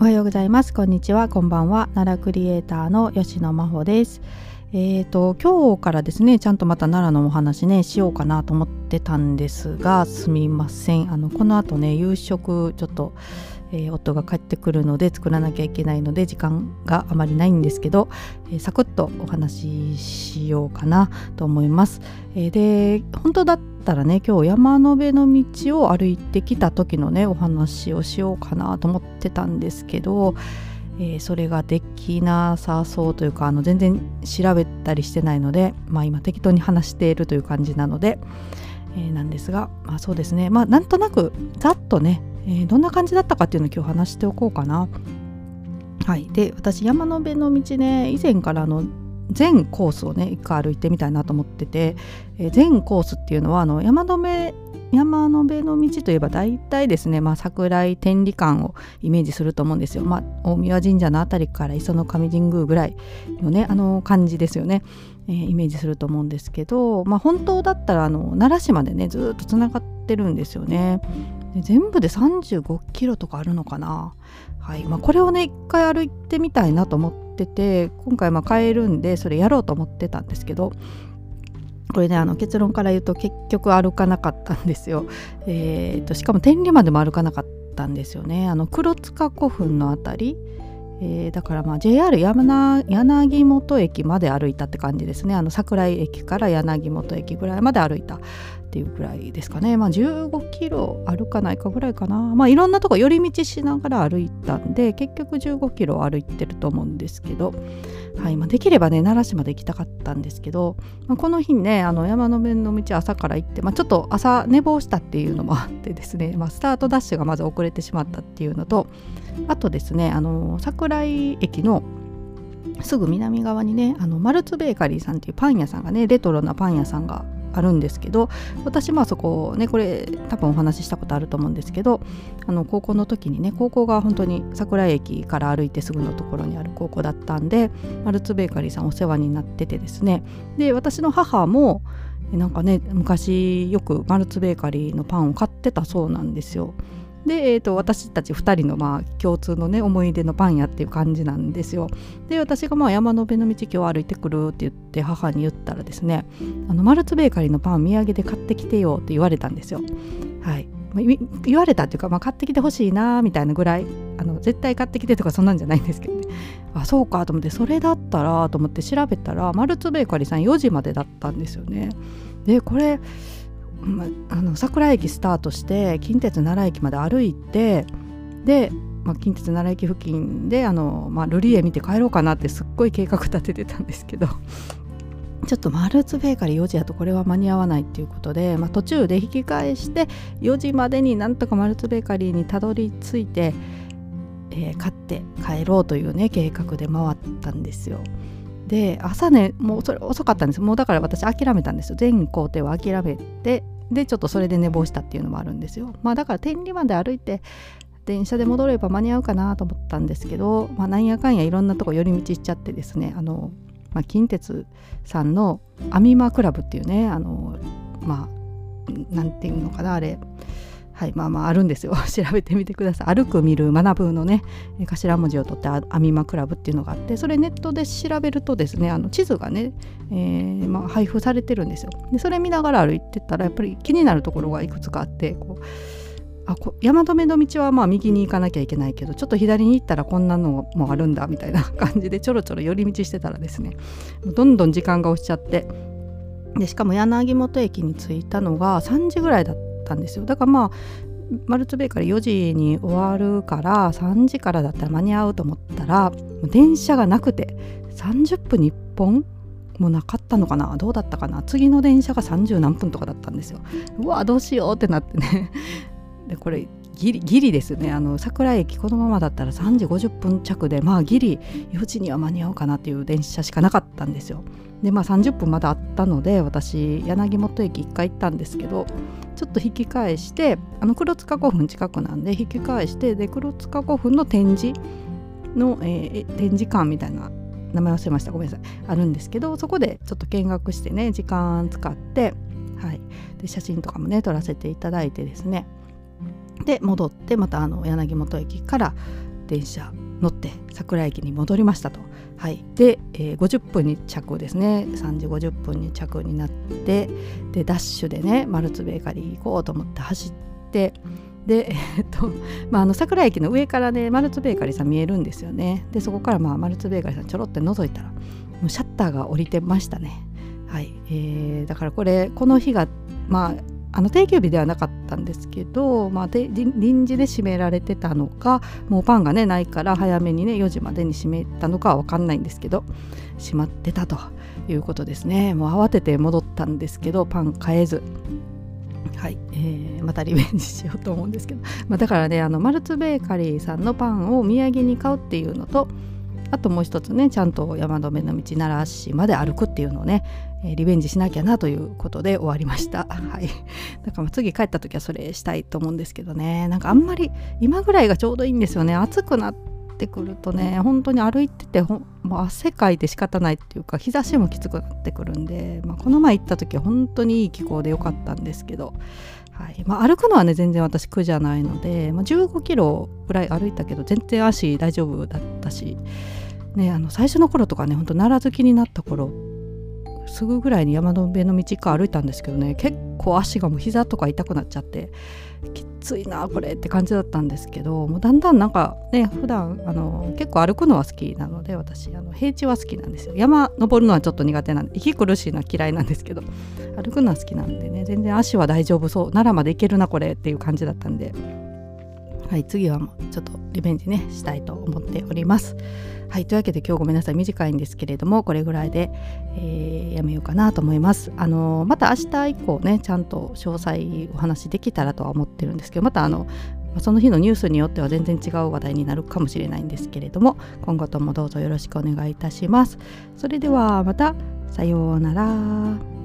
おはようございます。こんにちは。こんばんは。奈良クリエイターの吉野真帆です。えーと今日からですねちゃんとまた奈良のお話ねしようかなと思ってたんですがすみません。あのこの後ね夕食ちょっとえー、夫が帰ってくるので作らなきゃいけないので時間があまりないんですけど、えー、サクッとお話ししようかなと思います。えー、で本当だったらね今日山の辺の道を歩いてきた時のねお話をしようかなと思ってたんですけど、え、それができなさそうというかあの全然調べたりしてないので、まあ、今適当に話しているという感じなので、え、なんですが、まあ、そうですねまあなんとなくざっとね、えー、どんな感じだったかっていうのを今日話しておこうかな。はい、で私山の辺の道ね以前からの全コースをね一回歩いてみたいなと思ってて、えー、全コースっていうのはあの山の辺山の辺の道といえば大体ですね、まあ、桜井天理館をイメージすると思うんですよ。まあ、大宮神社の辺りから磯の上神宮ぐらいのねあの感じですよね、えー、イメージすると思うんですけど、まあ、本当だったらあの奈良市までねずっとつながってるんですよね。で全部で35キロとかあるのかな。はいまあ、これをね一回歩いてみたいなと思ってて今回まあ買えるんでそれやろうと思ってたんですけどこれねあの結論から言うと結局歩かなかったんですよ。えーと、しかも天理までも歩かなかったんですよね。あの黒塚古墳の辺り、えー、だからまあ JR 山柳本駅まで歩いたって感じですね。あの桜井駅から柳本駅ぐらいまで歩いたっていうぐらいですかね。まあ15キロ歩かないかぐらいかな。まあいろんなとこ寄り道しながら歩いたんで結局15キロ歩いてると思うんですけど。はいまあ、できればね奈良市まで行きたかったんですけど、まあ、この日ねあの山の面の道朝から行って、まあ、ちょっと朝寝坊したっていうのもあってですね、まあ、スタートダッシュがまず遅れてしまったっていうのとあとですねあの桜井駅のすぐ南側にねあのマルツベーカリーさんっていうパン屋さんがねレトロなパン屋さんがあるんですけど私まあそこねこれ多分お話ししたことあると思うんですけどあの高校の時にね高校が本当に桜井駅から歩いてすぐのところにある高校だったんでマルツベーカリーさんお世話になっててですねで私の母もなんかね昔よくマルツベーカリーのパンを買ってたそうなんですよ。で、えーと、私たち2人のまあ共通のね思い出のパン屋っていう感じなんですよ。で私がまあ山の辺の道今日歩いてくるって言って母に言ったらですねあのマルツベーカリーのパン土産で買ってきてよって言われたんですよ。はい言われたっていうか、まあ、買ってきてほしいなみたいなぐらいあの絶対買ってきてとかそんなんじゃないんですけどねあそうかと思ってそれだったらと思って調べたらマルツベーカリーさん4時までだったんですよね。でこれまあの桜駅スタートして近鉄奈良駅まで歩いてで、ま、近鉄奈良駅付近であの、まあ、ルリエ見て帰ろうかなってすっごい計画立ててたんですけど ちょっとマルツベーカリー4時だとこれは間に合わないっていうことで、ま、途中で引き返して4時までになんとかマルツベーカリーにたどり着いて、えー、買って帰ろうというね計画で回ったんですよ。で朝ねもうそれ遅かったんです。もうだから私諦めたんですよ。全工程を諦めてでちょっとそれで寝坊したっていうのもあるんですよ。まあだから天理まで歩いて電車で戻れば間に合うかなと思ったんですけど、まあ、なんやかんやいろんなとこ寄り道しちゃってですねあの、まあ、近鉄さんのアミマクラブっていうねあのまあなんていうのかなあれ。はいまあまああるんですよ。調べてみてください。歩く見る学ぶのね頭文字を取ってアミマクラブっていうのがあってそれネットで調べるとですねあの地図がね、えー、まあ、配布されてるんですよ。でそれ見ながら歩いてたらやっぱり気になるところがいくつかあってこうあこ山止めの道はまあ右に行かなきゃいけないけどちょっと左に行ったらこんなのもあるんだみたいな 感じでちょろちょろ寄り道してたらですねどんどん時間が押しちゃって。でしかも柳本駅に着いたのが3時ぐらいだったったんですよ。だからまあマルツベイから4時に終わるから3時からだったら間に合うと思ったら電車がなくて30分に1本もなかったのかな？どうだったかな？次の電車が30何分とかだったんですよ。うわどうしようってなってね。でこれギリギリですね。あの桜駅このままだったら3時50分着でまあギリ4時には間に合うかなっていう電車しかなかったんですよ。でまあ30分まだあったので私柳本駅1回行ったんですけどちょっと引き返してあの黒塚古墳近くなんで引き返してで黒塚古墳の展示の、えー、展示館みたいな名前忘れました。ごめんなさい。あるんですけどそこでちょっと見学してね時間使って、はい、で写真とかもね撮らせていただいてですね。で戻ってまたあの柳本駅から電車乗って桜駅に戻りましたと。はい、で、えー、50分に着ですね。3時50分に着になってでダッシュでねマルツベーカリー行こうと思って走ってで、えっとまあ、あの桜駅の上からねマルツベーカリーさん見えるんですよね。でそこからまあマルツベーカリーさんちょろって覗いたらもうシャッターが降りてましたね。はい、えー、だからこれこの日がまああの定休日ではなかったんですけど、まあ、で臨時で閉められてたのかもうパンがねないから早めにね4時までに閉めたのかは分かんないんですけど閉まってたということですね。もう慌てて戻ったんですけどパン買えず。はい、えー、またリベンジしようと思うんですけど、まあ、だからねあのマルツベーカリーさんのパンをお土産に買うっていうのとあともう一つねちゃんと山止めの道奈良市まで歩くっていうのをね、えー、リベンジしなきゃなということで終わりました。はい。だから次帰った時はそれしたいと思うんですけどね。なんかあんまり今ぐらいがちょうどいいんですよね。暑くなってくるとね本当に歩いててほもう汗かいて仕方ないっていうか日差しもきつくなってくるんで、まあ、この前行った時は本当にいい気候でよかったんですけど。はい。まあ、歩くのはね全然私苦じゃないので、まあ、15キロぐらい歩いたけど全然足大丈夫だったしね、あの最初の頃とかねほんと奈良好きになった頃すぐぐらいに山の上の道か歩いたんですけどね結構足がもう膝とか痛くなっちゃってきついなこれって感じだったんですけどもうだんだんなんかね普段あの結構歩くのは好きなので私あの平地は好きなんですよ。山登るのはちょっと苦手なんで息苦しいのは嫌いなんですけど歩くのは好きなんでね全然足は大丈夫そう奈良まで行けるなこれっていう感じだったんではい次はもうちょっとリベンジねしたいと思っております。はいというわけで今日ごめんなさい短いんですけれどもこれぐらいで、えー、やめようかなと思います。あのまた明日以降ねちゃんと詳細お話できたらとは思ってるんですけどまたあのその日のニュースによっては全然違う話題になるかもしれないんですけれども今後ともどうぞよろしくお願いいたします。それではまたさようなら。